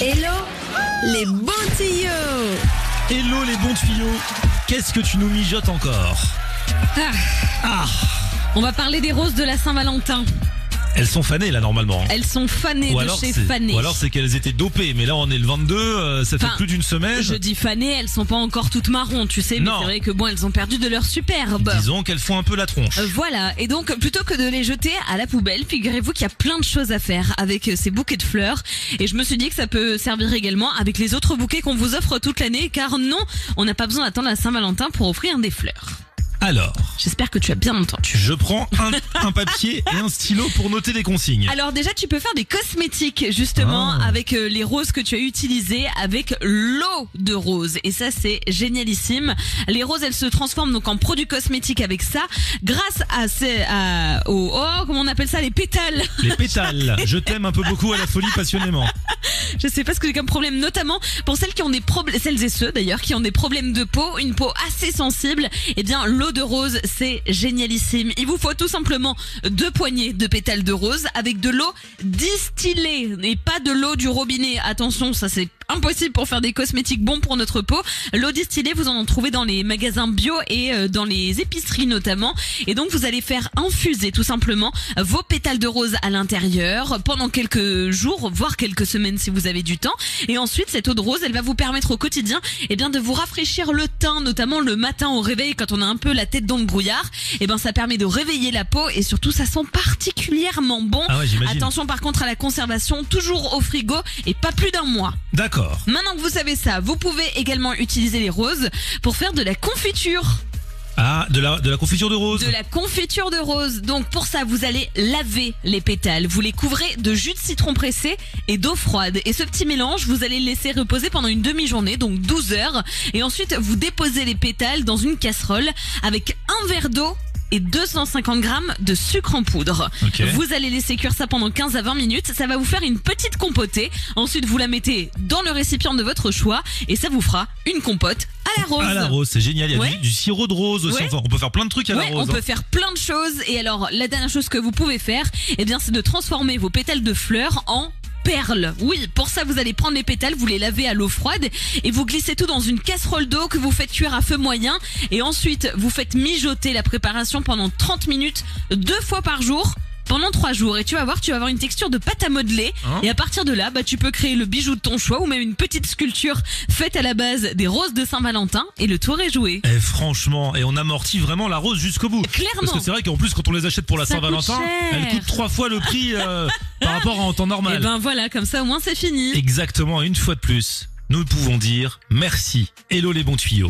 Hello. Les bons tuyaux. Hello les bons tuyaux. Qu'est-ce que tu nous mijotes encore Ah, Ah. On va parler des roses de la Saint-Valentin. Elles sont fanées là normalement. Elles sont fanées ou de chez Fané. ou alors c'est qu'elles étaient dopées, mais là on est le 22, euh, ça fait Enfin, plus d'une semaine. Je dis fanées, elles sont pas encore toutes marron, tu sais, mais Non. c'est vrai que bon, elles ont perdu de leur superbe. Disons qu'elles font un peu la tronche. Euh, Voilà, et donc plutôt que de les jeter à la poubelle, figurez-vous qu'il y a plein de choses à faire avec euh, ces bouquets de fleurs. Et je me suis dit que ça peut servir également avec les autres bouquets qu'on vous offre toute l'année, car non, on n'a pas besoin d'attendre la Saint-Valentin pour offrir des fleurs. Alors, J'espère que tu as bien entendu. je prends un, un papier et un stylo pour noter des consignes. Alors déjà, tu peux faire des cosmétiques justement Ah. avec euh, les roses que tu as utilisées avec l'eau de rose. Et ça, c'est génialissime. Les roses, elles se transforment donc en produits cosmétiques avec ça, grâce à ces, à, aux, oh, comment on appelle ça, les pétales. Les pétales, je t'aime un peu beaucoup à la folie passionnément. Je sais pas ce que j'ai comme problème, notamment pour celles qui ont des problèmes, celles et ceux d'ailleurs qui ont des problèmes de peau, une peau assez sensible. Eh bien, l'eau de rose, c'est génialissime. Il vous faut tout simplement deux poignées de pétales de rose avec de l'eau distillée et pas de l'eau du robinet. Attention, ça c'est impossible pour faire des cosmétiques bons pour notre peau. L'eau distillée, vous en trouvez dans les magasins bio et euh, dans les épiceries notamment. Et donc vous allez faire infuser tout simplement vos pétales de rose à l'intérieur pendant quelques jours, voire quelques semaines si vous avez du temps. Et ensuite, cette eau de rose, elle va vous permettre au quotidien, eh bien, de vous rafraîchir le teint, notamment le matin au réveil quand on a un peu la tête dans le brouillard. Eh ben, ça permet de réveiller la peau et surtout, ça sent particulièrement bon. Ah ouais. Attention par contre à la conservation, toujours au frigo et pas plus d'un mois. D'accord. Maintenant que vous savez ça, vous pouvez également utiliser les roses pour faire de la confiture. Ah, de la, de la confiture de rose. De la confiture de rose. Donc pour ça, vous allez laver les pétales. Vous les couvrez de jus de citron pressé et d'eau froide. Et ce petit mélange, vous allez le laisser reposer pendant une demi-journée, donc 12 heures. Et ensuite, vous déposez les pétales dans une casserole avec un verre d'eau et 250 grammes de sucre en poudre. Vous allez laisser cuire ça pendant 15 à 20 minutes. Ça va vous faire une petite compotée. Ensuite, vous la mettez dans le récipient de votre choix et ça vous fera une compote à la rose. À la rose, c'est génial. Il y a Ouais. du, du sirop de rose aussi. Ouais. Enfin, on peut faire plein de trucs à Ouais, la rose. on peut hein. faire plein de choses. Et alors, la dernière chose que vous pouvez faire, eh bien, c'est de transformer vos pétales de fleurs en Oui, pour ça, vous allez prendre les pétales, vous les lavez à l'eau froide et vous glissez tout dans une casserole d'eau que vous faites cuire à feu moyen. Et ensuite, vous faites mijoter la préparation pendant 30 minutes, deux fois par jour. Pendant trois jours et tu vas voir, tu vas avoir une texture de pâte à modeler Hein et à partir de là, bah tu peux créer le bijou de ton choix ou même une petite sculpture faite à la base des roses de Saint-Valentin et le tour est joué. Eh, franchement, et on amortit vraiment la rose jusqu'au bout. Clairement. Parce que c'est vrai qu'en plus, quand on les achète pour la Saint-Valentin, elles coûtent trois fois le prix euh, par rapport à en temps Et normal. ben voilà, comme ça au moins c'est fini. Exactement, une fois de plus, nous pouvons dire merci. Hello les bons tuyaux.